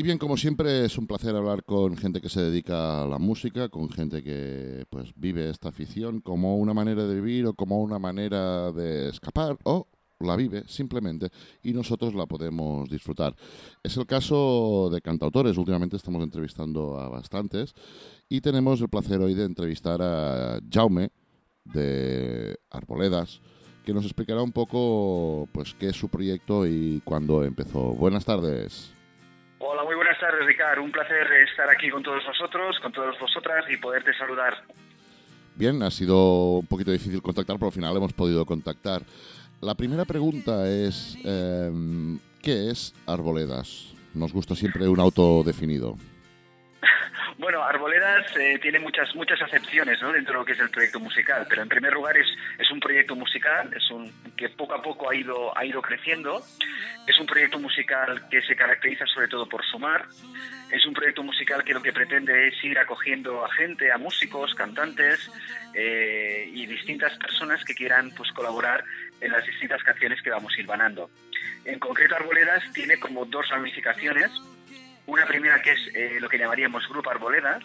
Y bien, como siempre, es un placer hablar con gente que se dedica a la música, con gente que pues vive esta afición como una manera de vivir o como una manera de escapar o la vive simplemente y nosotros la podemos disfrutar. Es el caso de cantautores. Últimamente estamos entrevistando a bastantes y tenemos el placer hoy de entrevistar a Jaume de Arboledas que nos explicará un poco pues qué es su proyecto y cuándo empezó. Buenas tardes. Hola, muy buenas tardes, Ricardo. Un placer estar aquí con todos vosotros, con todas vosotras y poderte saludar. Bien, ha sido un poquito difícil contactar, pero al final hemos podido contactar. La primera pregunta es, em, ¿qué es Arboledas? Nos gusta siempre un auto definido. Bueno, Arboledas eh, tiene muchas muchas acepciones dentro de lo que es el proyecto musical, pero en primer lugar es, es un proyecto musical, es un que poco a poco ha ido ha ido creciendo, es un proyecto musical que se caracteriza sobre todo por sumar, es un proyecto musical que lo que pretende es ir acogiendo a gente, a músicos, cantantes eh, y distintas personas que quieran pues colaborar en las distintas canciones que vamos ir banando. En concreto, Arboledas tiene como dos ramificaciones una primera que es eh, lo que llamaríamos Grupo Arboledas,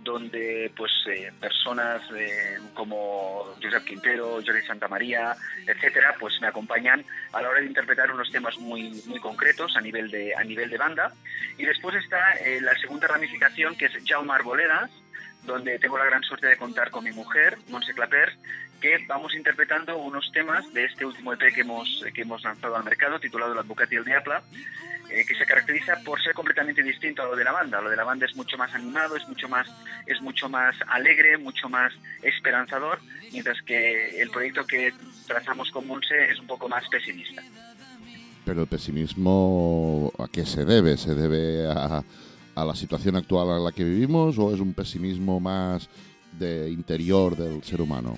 donde pues eh, personas eh, como Josep Quintero, Jordi Santamaría, etcétera, pues me acompañan a la hora de interpretar unos temas muy muy concretos a nivel de a nivel de banda. Y después está la segunda ramificación que es Jaume Arboledas, donde tengo la gran suerte de contar con mi mujer, Monse Claper, que vamos interpretando unos temas de este último EP que hemos, que hemos lanzado al mercado, titulado La Bucati y el Diabla, eh, que se caracteriza por ser completamente distinto a lo de la banda. Lo de la banda es mucho más animado, es mucho más, es mucho más alegre, mucho más esperanzador, mientras que el proyecto que trazamos con Monse es un poco más pesimista. Pero el pesimismo, ¿a qué se debe? ¿Se debe a, a la situación actual en la que vivimos o es un pesimismo más de interior del ser humano?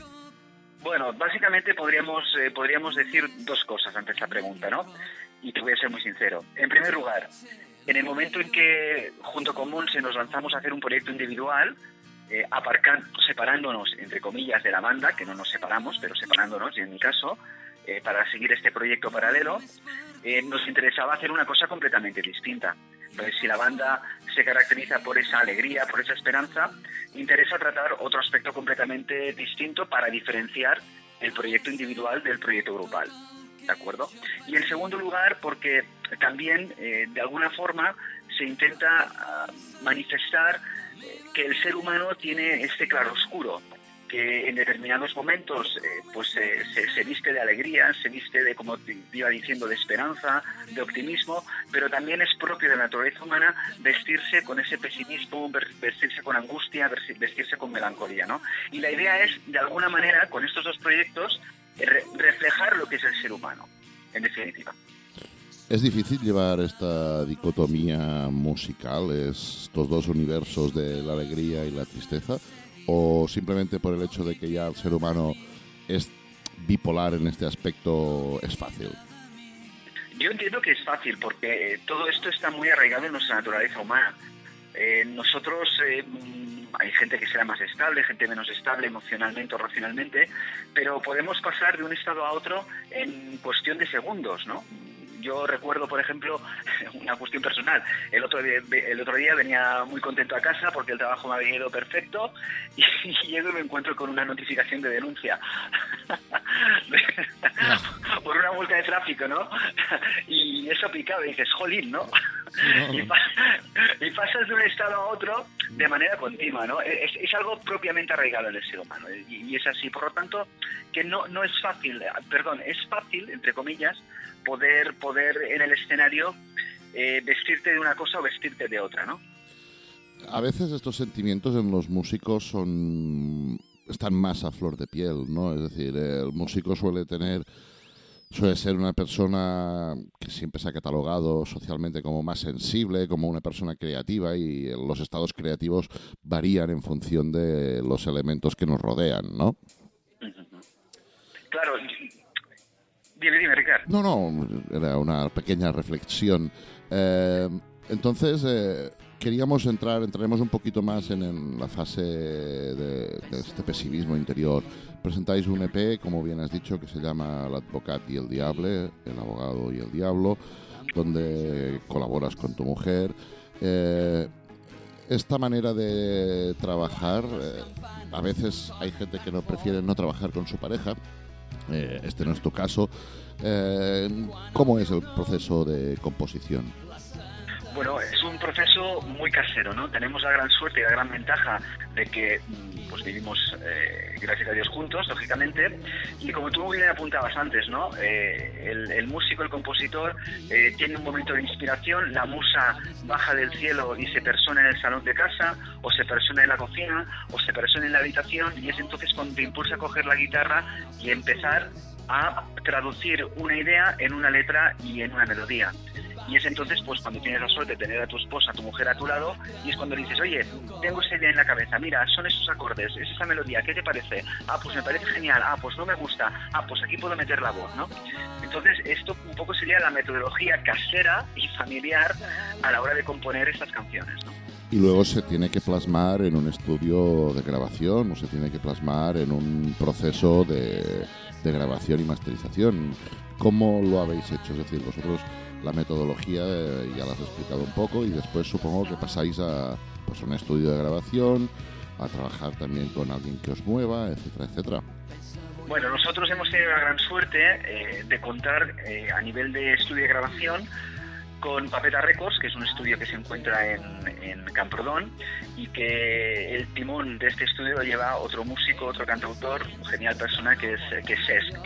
Bueno, básicamente podríamos, eh, podríamos decir dos cosas ante esta pregunta, ¿no? Y te voy a ser muy sincero. En primer lugar, en el momento en que junto con Monse nos lanzamos a hacer un proyecto individual, eh, separándonos, entre comillas, de la banda, que no nos separamos, pero separándonos, y en mi caso, eh, para seguir este proyecto paralelo, eh, nos interesaba hacer una cosa completamente distinta. Entonces, si la banda se caracteriza por esa alegría, por esa esperanza, interesa tratar otro aspecto completamente distinto para diferenciar el proyecto individual del proyecto grupal. ¿De acuerdo? Y en segundo lugar, porque también, eh, de alguna forma, se intenta ah, manifestar eh, que el ser humano tiene este claroscuro, que en determinados momentos eh, pues se, viste de alegría, se viste de, como iba diciendo, de esperanza, de optimismo, pero también es propio de la naturaleza humana vestirse con ese pesimismo, vestirse con angustia, vestirse con melancolía, ¿no? Y la idea es, de alguna manera, con estos dos proyectos, reflejar lo que es el ser humano, en definitiva. ¿Es difícil llevar esta dicotomía musical, estos dos universos de la alegría y la tristeza? ¿O simplemente por el hecho de que ya el ser humano es bipolar en este aspecto es fácil? Yo entiendo que es fácil porque eh, todo esto está muy arraigado en nuestra naturaleza humana. Eh, nosotros eh, hay gente que será más estable, gente menos estable emocionalmente o racionalmente, pero podemos pasar de un estado a otro en cuestión de segundos, ¿no? Yo recuerdo, por ejemplo, una cuestión personal. El otro, día, el otro día venía muy contento a casa porque el trabajo me había ido perfecto y, llego y me encuentro con una notificación de denuncia por una multa de tráfico, ¿no? Y eso picado y dices, jolín, ¿no? Y, pasas de un estado a otro de manera continua, ¿no? Es, es algo propiamente arraigado en el ser humano y, y es así. Por lo tanto, que no, no es fácil, perdón, es fácil, entre comillas, poder, poder en el escenario eh, vestirte de una cosa o vestirte de otra, ¿no? A veces estos sentimientos en los músicos son están más a flor de piel, ¿no? Es decir, el músico suele tener suele ser una persona que siempre se ha catalogado socialmente como más sensible, como una persona creativa y los estados creativos varían en función de los elementos que nos rodean, ¿no? Claro, Dime, dime, Ricardo. No, no, era una pequeña reflexión. Eh, entonces, eh, queríamos entrar, entraremos un poquito más en, la fase de, este pesimismo interior. Presentáis un EP, como bien has dicho, que se llama El Advocat y el Diable, El Abogado y el Diablo, donde colaboras con tu mujer. Eh, esta manera de trabajar, eh, a veces hay gente que no prefiere no trabajar con su pareja, eh, este no es tu caso. Eh, ¿Cómo es el proceso de composición? Bueno, es un proceso muy casero, ¿no? Tenemos la gran suerte y la gran ventaja de que mm, pues vivimos, eh, gracias a Dios, juntos, lógicamente. Y como tú muy bien apuntabas antes, ¿no? Eh, el, el, músico, el compositor, eh, tiene un momento de inspiración, la musa baja del cielo y se persona en el salón de casa, o se persona en la cocina, o se persona en la habitación, y es entonces cuando te impulsa a coger la guitarra y empezar a traducir una idea en una letra y en una melodía. Y es entonces pues cuando tienes la suerte de tener a tu esposa, a tu mujer a tu lado, y es cuando le dices, oye, tengo esa idea en la cabeza, mira, son esos acordes, es esa melodía, ¿qué te parece? Ah, pues me parece genial, ah, pues no me gusta, ah, pues aquí puedo meter la voz, ¿no? Entonces esto un poco sería la metodología casera y familiar a la hora de componer estas canciones, ¿no? Y luego se tiene que plasmar en un estudio de grabación o se tiene que plasmar en un proceso de grabación y masterización. ¿Cómo lo habéis hecho? Es decir, vosotros la metodología eh, ya la has explicado un poco y después supongo que pasáis a pues, un estudio de grabación, a trabajar también con alguien que os mueva, etcétera, etcétera. Bueno, nosotros hemos tenido la gran suerte eh, de contar eh, a nivel de estudio de grabación con Papeta Records, que es un estudio que se encuentra en, en, Camprodón y que el timón de este estudio lo lleva otro músico, otro cantautor, genial persona que es, que es Sesc.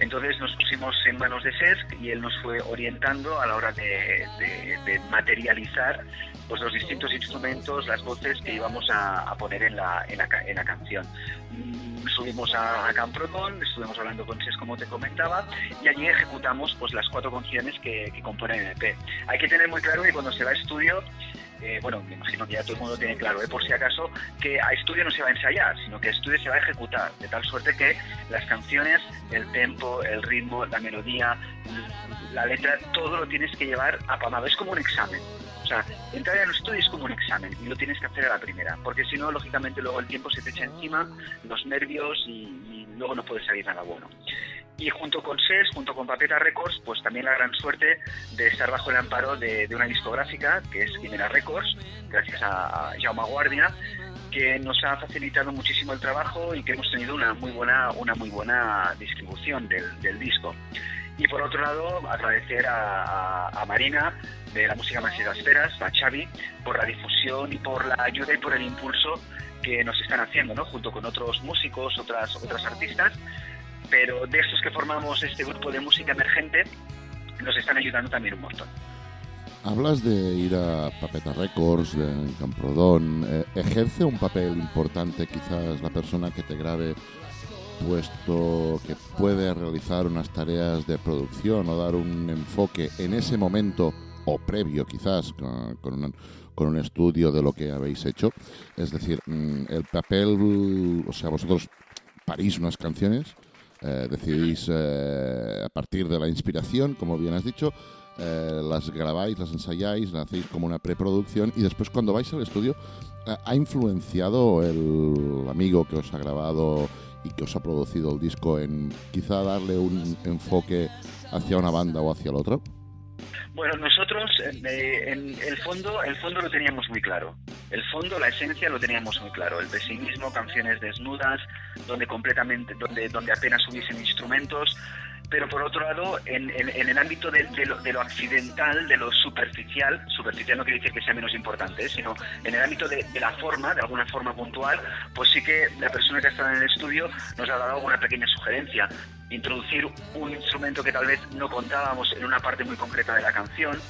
Entonces nos pusimos en manos de Sesc y él nos fue orientando a la hora de, de, de materializar pues, los distintos instrumentos, las voces que íbamos a, a poner en la, en la, en la canción subimos a, a Camprodón, estuvimos hablando con SES como te comentaba, y allí ejecutamos pues las cuatro canciones que, que componen el EP. Hay que tener muy claro que cuando se va a estudio eh, bueno, me imagino que ya todo el mundo tiene claro, ¿eh? por si acaso, que a estudio no se va a ensayar, sino que a estudio se va a ejecutar, de tal suerte que las canciones, el tempo, el ritmo, la melodía, la letra, todo lo tienes que llevar apamado. Es como un examen. O sea, entrar en un estudio es como un examen y lo tienes que hacer a la primera, porque si no, lógicamente, luego el tiempo se te echa encima, los nervios y, y luego no puede salir nada bueno y junto con SES, junto con Papeta Records, pues también la gran suerte de estar bajo el amparo de, de una discográfica que es Quimera Records, gracias a, a Jaume Guardia, que nos ha facilitado muchísimo el trabajo y que hemos tenido una muy buena, una muy buena distribución del, del disco. Y por otro lado, agradecer a, a, a Marina de la música más las esferas, a Xavi, por la difusión y por la ayuda y por el impulso que nos están haciendo, ¿no? junto con otros músicos, otras, otras artistas, pero de estos que formamos este grupo de música emergente nos están ayudando también un montón. Hablas de ir a Papeta Records, de Camprodón. Eh, ¿Ejerce un papel importante quizás la persona que te grabe, puesto que puede realizar unas tareas de producción o dar un enfoque en ese momento o previo quizás con, un, con un estudio de lo que habéis hecho? Es decir, mm, el papel, o sea, vosotros parís unas canciones, eh, decidís eh, a partir de la inspiración, como bien has dicho, eh, las grabáis, las ensayáis, las hacéis como una preproducción y después cuando vais al estudio, ¿ha influenciado el amigo que os ha grabado y que os ha producido el disco en quizá darle un enfoque hacia una banda o hacia el otro? Bueno, nosotros en el fondo, el fondo lo teníamos muy claro. El fondo, la esencia lo teníamos muy claro. El pesimismo, canciones desnudas, donde completamente, donde, donde apenas hubiesen instrumentos. Pero por otro lado, en, en, el ámbito de, lo, de, lo, accidental, de lo superficial, superficial no quiere decir que sea menos importante, ¿eh? sino en el ámbito de, de, la forma, de alguna forma puntual, pues sí que la persona que ha estado en el estudio nos ha dado alguna pequeña sugerencia introducir un instrumento que tal vez no contábamos en una parte muy concreta de la canción,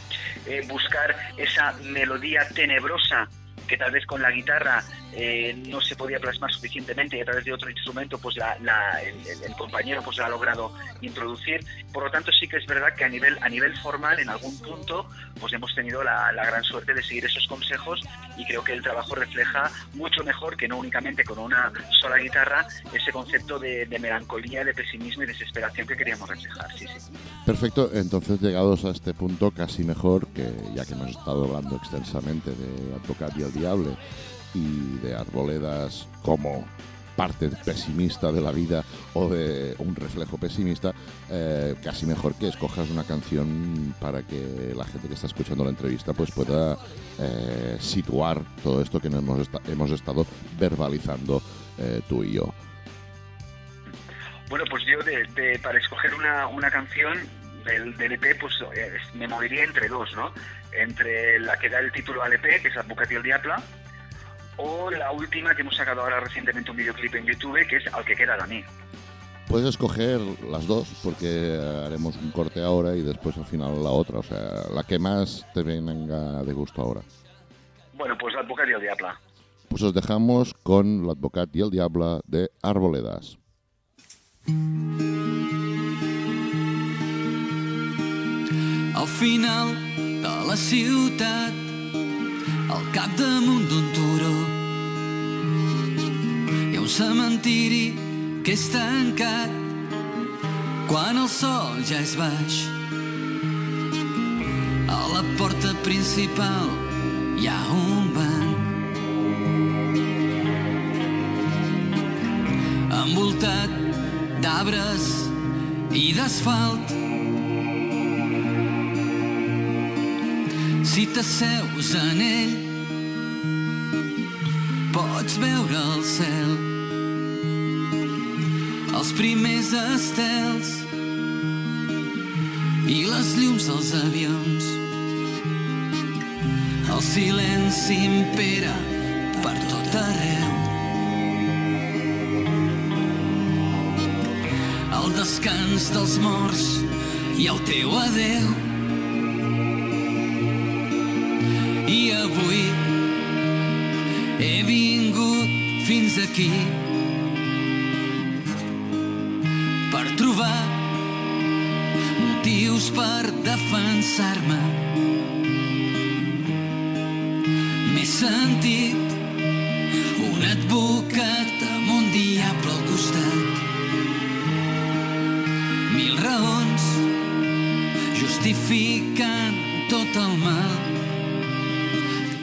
eh, buscar esa melodía tenebrosa que tal vez con la guitarra eh, no se podía plasmar suficientemente y a través de otro instrumento pues el, compañero pues ha logrado introducir. Por lo tanto sí que es verdad que a nivel formal en algún punto pues hemos tenido la, gran suerte de seguir esos consejos y creo que el trabajo refleja mucho mejor que no únicamente con una sola guitarra ese concepto de, melancolía de pesimismo y desesperación que queríamos reflejar. Perfecto. Entonces llegados a este punto casi mejor que ya que hemos estado hablando extensamente de Advocat y el Diable y de arboledas como parte pesimista de la vida o de un reflejo pesimista, eh, casi mejor que escojas una canción para que la gente que está escuchando la entrevista pues pueda eh, situar todo esto que hemos, hemos estado verbalizando eh, tú y yo. Bueno, pues yo de, para escoger una, una canción del, del, EP, pues me movería entre dos, ¿no? Entre la que da el título al EP, que es Advocati el Diabla, o la última que hemos sacado ahora recientemente un videoclip en YouTube, que es Al que queda de mí. Puedes escoger las dos, porque haremos un corte ahora y después al final la otra, o sea, la que más te venga de gusto ahora. Bueno, pues L'Advocat y el Diabla. Pues os dejamos con L'Advocat y el Diabla de Arboledas. Al final de la ciutat al capdamunt d'un turó. Un cementiri que és tancat quan el sol ja és baix. A la porta principal hi ha un banc. Envoltat d'arbres i d'asfalt. Si t'asseus en ell, pots veure el cel, els primers estels i les llums dels avions. El silenci impera per tot arreu. El descans dels morts i el teu adeu. I avui he vingut fins aquí per trobar motius per defensar-me. M'he sentit un advocat amb un diable al costat. Mil raons justificant tot el mal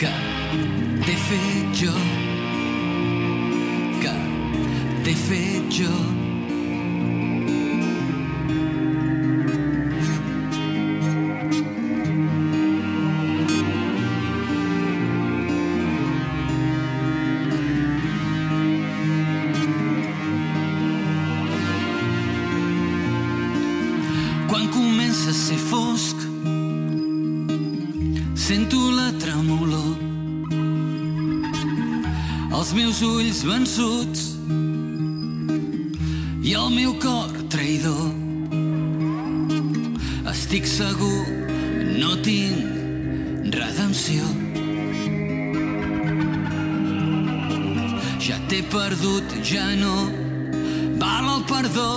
que t'he fet jo, que t'he fet jo. Sento la tremolor. Els meus ulls vençuts i el meu cor traïdor. Estic segur, no tinc redempció. Ja t'he perdut, ja no val el perdó.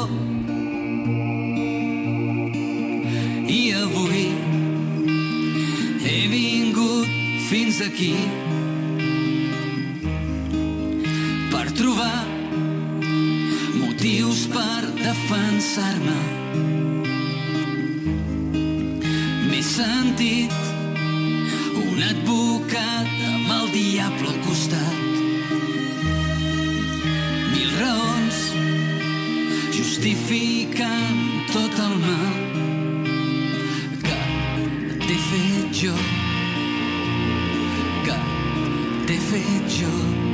Aquí per trobar motius per defensar-me. M'he sentit un advocat amb el diable al costat. Mil raons justifiquen tot el mal que t'he fet jo, defeat you.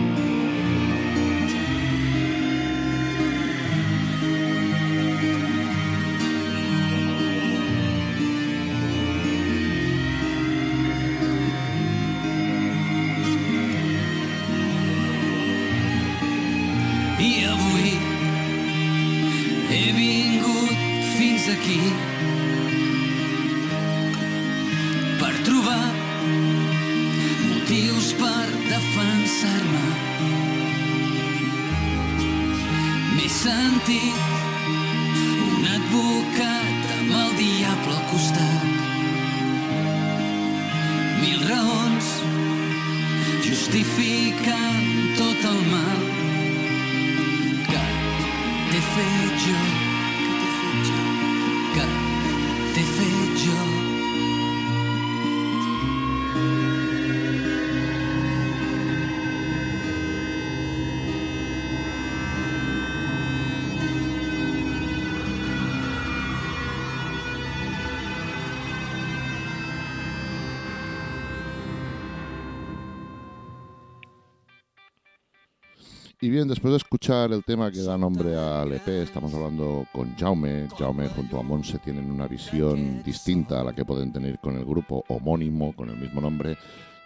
Justifiquen tot el mal que t'he fet jo, que t'he fet jo. Y bien, después de escuchar el tema que da nombre al EP, estamos hablando con Jaume. Jaume junto a Monse tienen una visión distinta a la que pueden tener con el grupo homónimo, con el mismo nombre.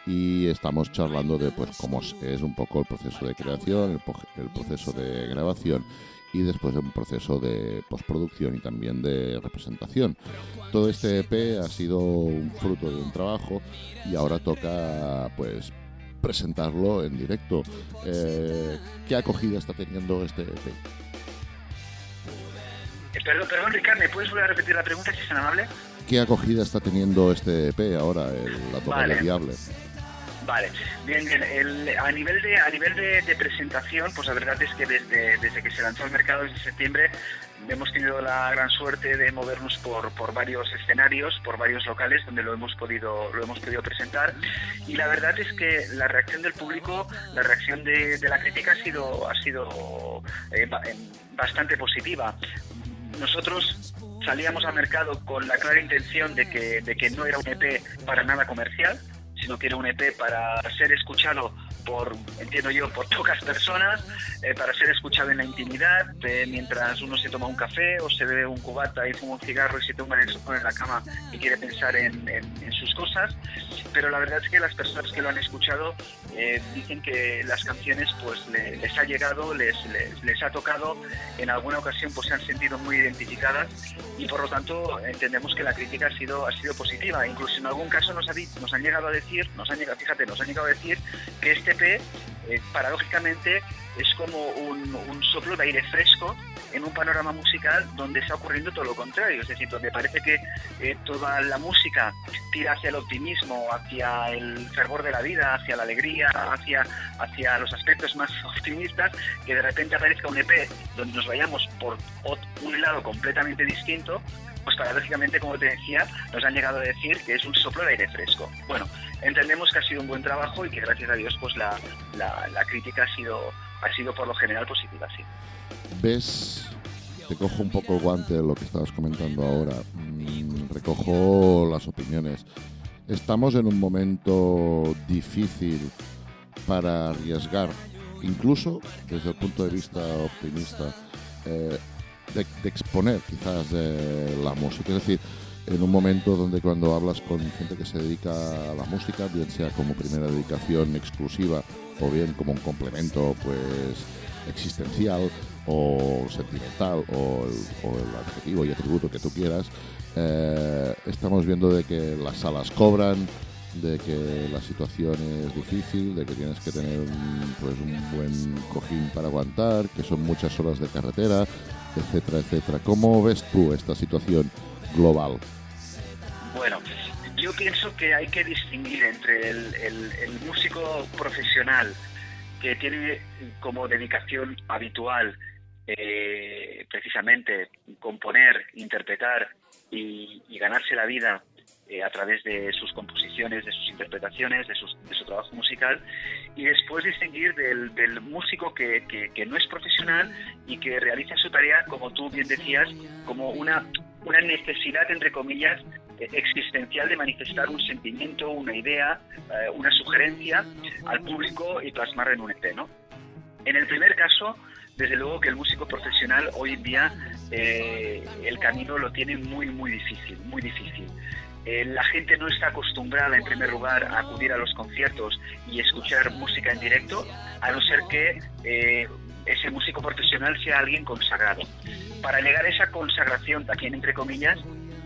Y estamos charlando de pues cómo es un poco el proceso de creación, el, proceso de grabación y después un proceso de postproducción y también de representación. Todo este EP ha sido un fruto de un trabajo y ahora toca pues presentarlo en directo. Eh, ¿Qué acogida está teniendo este EP? Eh, perdón, perdón, Ricardo, ¿me puedes volver a repetir la pregunta si es amable? ¿Qué acogida está teniendo este EP ahora, el, la Torre vale. Diable? Vale, bien, bien. El, a nivel de a nivel de, de, presentación, pues la verdad es que desde, desde que se lanzó al mercado desde septiembre hemos tenido la gran suerte de movernos por, por varios escenarios, por varios locales donde lo hemos podido lo hemos podido presentar y la verdad es que la reacción del público, la reacción de, de la crítica ha sido ha sido eh, bastante positiva. Nosotros salíamos al mercado con la clara intención de que, de que no era un EP para nada comercial, sino que era un EP para ser escuchado por, entiendo yo, por pocas personas, eh, para ser escuchado en la intimidad, eh, mientras uno se toma un café o se bebe un cubata y fuma un cigarro y se toma en el sofá en la cama y quiere pensar en, en, en, sus cosas. Pero la verdad es que las personas que lo han escuchado eh, dicen que las canciones pues le, les ha llegado, les, les, les, ha tocado, en alguna ocasión pues se han sentido muy identificadas y por lo tanto entendemos que la crítica ha sido, ha sido positiva. Incluso en algún caso nos, ha, nos han llegado a decir, nos han fíjate, nos han llegado a decir que este Eh, paradójicamente, es como un, un, soplo de aire fresco en un panorama musical donde está ocurriendo todo lo contrario, es decir, donde parece que eh, toda la música tira hacia el optimismo, hacia el fervor de la vida, hacia la alegría, hacia, hacia los aspectos más optimistas, que de repente aparezca un EP donde nos vayamos por un lado completamente distinto, pues paradójicamente, como te decía, nos han llegado a decir que es un soplo de aire fresco. Bueno, entendemos que ha sido un buen trabajo y que gracias a Dios pues la, la, la crítica ha sido, ha sido por lo general positiva, sí. ¿Ves? Te cojo un poco el guante de lo que estabas comentando ahora. Mm, recojo las opiniones. Estamos en un momento difícil para arriesgar, incluso desde el punto de vista optimista, eh, de, de, exponer quizás de la música. Es decir, en un momento donde cuando hablas con gente que se dedica a la música, bien sea como primera dedicación exclusiva o bien como un complemento pues existencial o sentimental o el, o el adjetivo y atributo que tú quieras, eh, estamos viendo de que las salas cobran, de que la situación es difícil, de que tienes que tener pues un buen cojín para aguantar, que son muchas horas de carretera, etcétera, etcétera. ¿Cómo ves tú esta situación global? Yo pienso que hay que distinguir entre el, músico profesional que tiene como dedicación habitual eh, precisamente componer, interpretar y, ganarse la vida eh, a través de sus composiciones, de sus interpretaciones, de, sus, de su trabajo musical, y después distinguir del, músico que, que, no es profesional y que realiza su tarea, como tú bien decías, como una, una necesidad, entre comillas, existencial de manifestar un sentimiento, una idea, eh, una sugerencia al público y plasmarla en un EP. En el primer caso, desde luego que el músico profesional hoy en día eh, el camino lo tiene muy, muy difícil, muy difícil. Eh, la gente no está acostumbrada, en primer lugar, a acudir a los conciertos y escuchar música en directo, a no ser que eh, ese músico profesional sea alguien consagrado. Para llegar esa consagración, también entre comillas,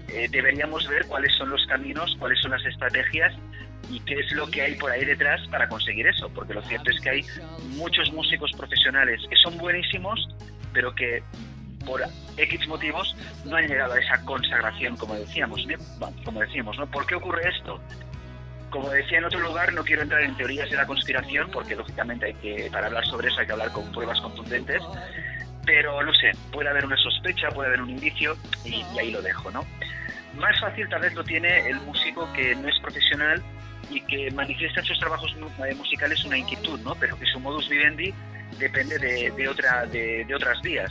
eh, deberíamos ver cuáles son los caminos, cuáles son las estrategias y qué es lo que hay por ahí detrás para conseguir eso, porque lo cierto es que hay muchos músicos profesionales que son buenísimos, pero que por X motivos no han llegado a esa consagración, como decíamos, como decíamos. ¿Por qué ocurre esto? Como decía en otro lugar, no quiero entrar en teorías de la conspiración, porque lógicamente hay que, para hablar sobre eso hay que hablar con pruebas contundentes, pero no sé, puede haber una sospecha, puede haber un indicio, y, y ahí lo dejo, ¿no? Más fácil tal vez lo tiene el músico que no es profesional y que manifiesta en sus trabajos musicales una inquietud, ¿no? Pero que su modus vivendi depende de, de otra, de, de otras vías.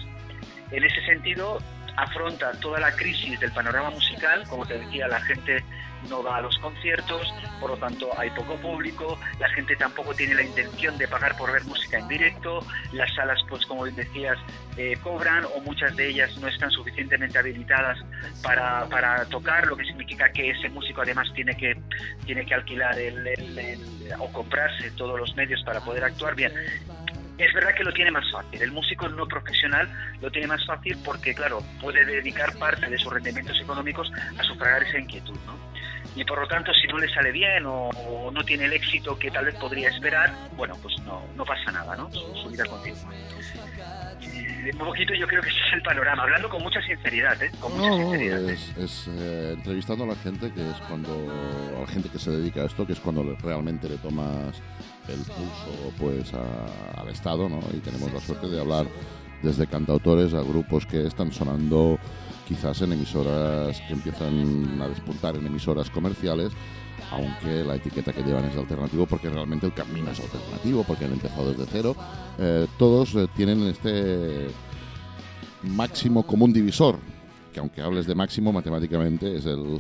En ese sentido, afronta toda la crisis del panorama musical, como te decía, la gente no va a los conciertos, por lo tanto hay poco público, la gente tampoco tiene la intención de pagar por ver música en directo, las salas, pues como decías, eh, cobran o muchas de ellas no están suficientemente habilitadas para, para, tocar, lo que significa que ese músico además tiene que, tiene que alquilar el, o comprarse todos los medios para poder actuar bien es verdad que lo tiene más fácil. El músico no profesional lo tiene más fácil porque, claro, puede dedicar parte de sus rendimientos económicos a sufragar esa inquietud, ¿no? Y por lo tanto, si no le sale bien o, no tiene el éxito que tal vez podría esperar, bueno, pues no, no pasa nada, ¿no? Su, vida continua. un poquito yo creo que ese es el panorama, hablando con mucha sinceridad, ¿eh? Con mucha sinceridad. Es, eh, entrevistando a la gente, que es cuando, a la gente que se dedica a esto, que es cuando realmente le tomas el pulso pues al Estado, ¿no? Y tenemos la suerte de hablar desde cantautores a grupos que están sonando quizás en emisoras que empiezan a despuntar en emisoras comerciales, aunque la etiqueta que llevan es alternativo porque realmente el camino es alternativo, porque han empezado desde cero. Eh, todos eh, tienen este máximo común divisor, que aunque hables de máximo matemáticamente es el,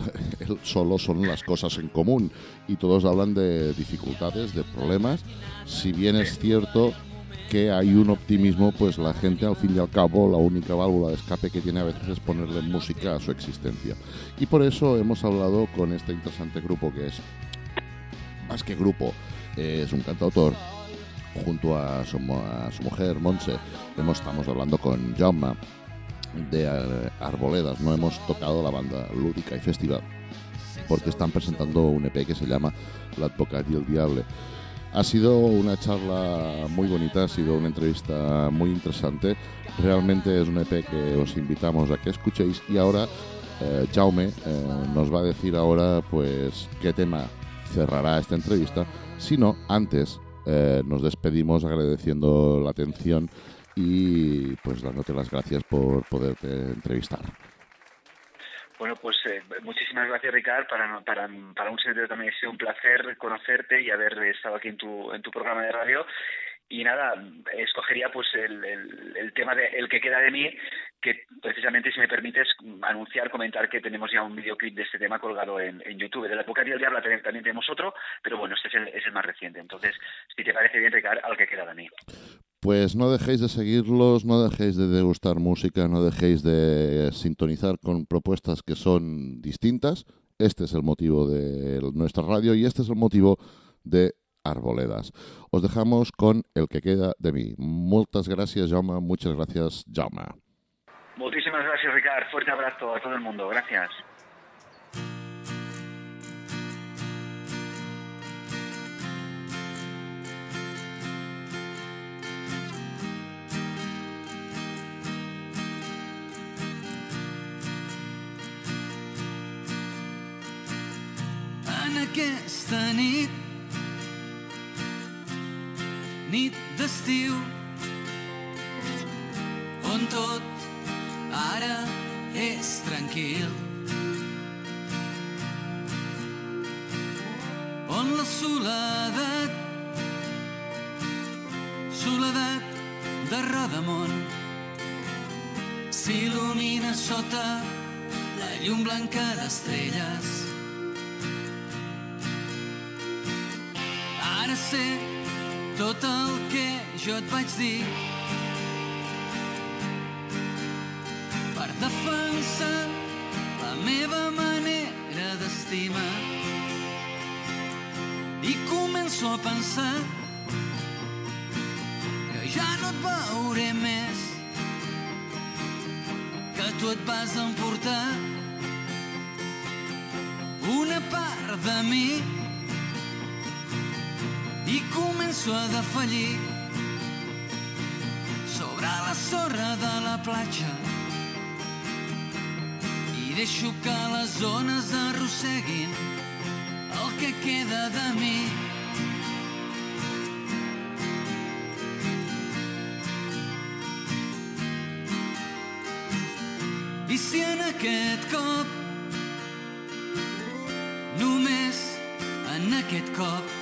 solo son las cosas en común y todos hablan de dificultades, de problemas, si bien es cierto que hay un optimismo, pues la gente al fin y al cabo la única válvula de escape que tiene a veces es ponerle música a su existencia. Y por eso hemos hablado con este interesante grupo que es, más que grupo, es un cantautor junto a su, mujer Monse. Estamos hablando con Jaume de Arboledas. No hemos tocado la banda lúdica y festival porque están presentando un EP que se llama La Advocat y el Diable. Ha sido una charla muy bonita, ha sido una entrevista muy interesante. Realmente es un EP que os invitamos a que escuchéis y ahora eh, Jaume eh, nos va a decir ahora pues qué tema cerrará esta entrevista. Si no, antes eh, nos despedimos agradeciendo la atención y pues dándote las gracias por poderte entrevistar. Bueno, pues eh, muchísimas gracias, Ricard. Para, para, para un servidor también ha sido un placer conocerte y haber estado aquí en tu, en tu programa de radio. Y nada, escogería pues el, el, tema de El que queda de mí, que precisamente, si me permites, anunciar, comentar que tenemos ya un videoclip de este tema colgado en, en YouTube. De la época del diablo también, tenemos otro, pero bueno, este es el, es el más reciente. Entonces, si te parece bien, Ricard, al que queda de mí. Pues no dejéis de seguirlos, no dejéis de degustar música, no dejéis de sintonizar con propuestas que son distintas. Este es el motivo de nuestra radio y este es el motivo de Arboledas. Os dejamos con el que queda de mí. Muchas gracias, Jaume. Muchas gracias, Jaume. Muchísimas gracias, Ricardo. Fuerte abrazo a todo el mundo. Gracias. Aquesta nit nit d'estiu on tot ara és tranquil. On la soledat soledat de Rodamont s'il·lumina sota la llum blanca d'estrelles Sé tot el que jo et vaig dir. Per defensar la meva manera d'estimar. I començo a pensar que ja no et veuré més que tu et vas emportar una part de mi i començo a defallir sobre la sorra de la platja i deixo que les ones arrosseguin el que queda de mi. I si en aquest cop, només en aquest cop,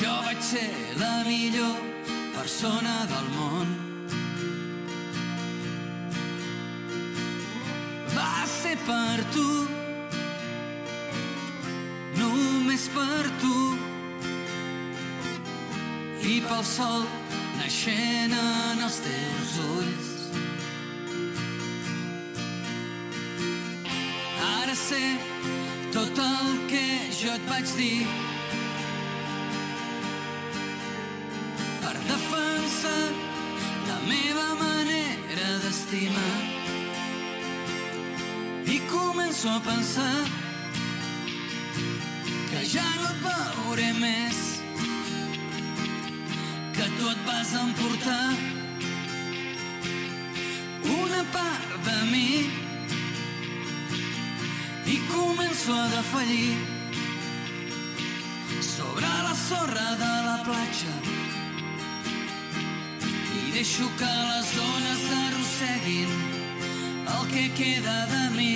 jo vaig ser la millor persona del món. per tu, només per tu. I pel sol naixent en els teus ulls. Ara sé tot el que jo et vaig dir d'estimar. I començo a pensar que ja no et veuré més, que tu et vas emportar una part de mi i començo a defallir sobre la sorra de la platja i deixo que les dones arrosseguin el que queda de mi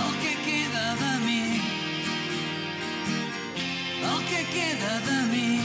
el que queda de mi el que queda de mi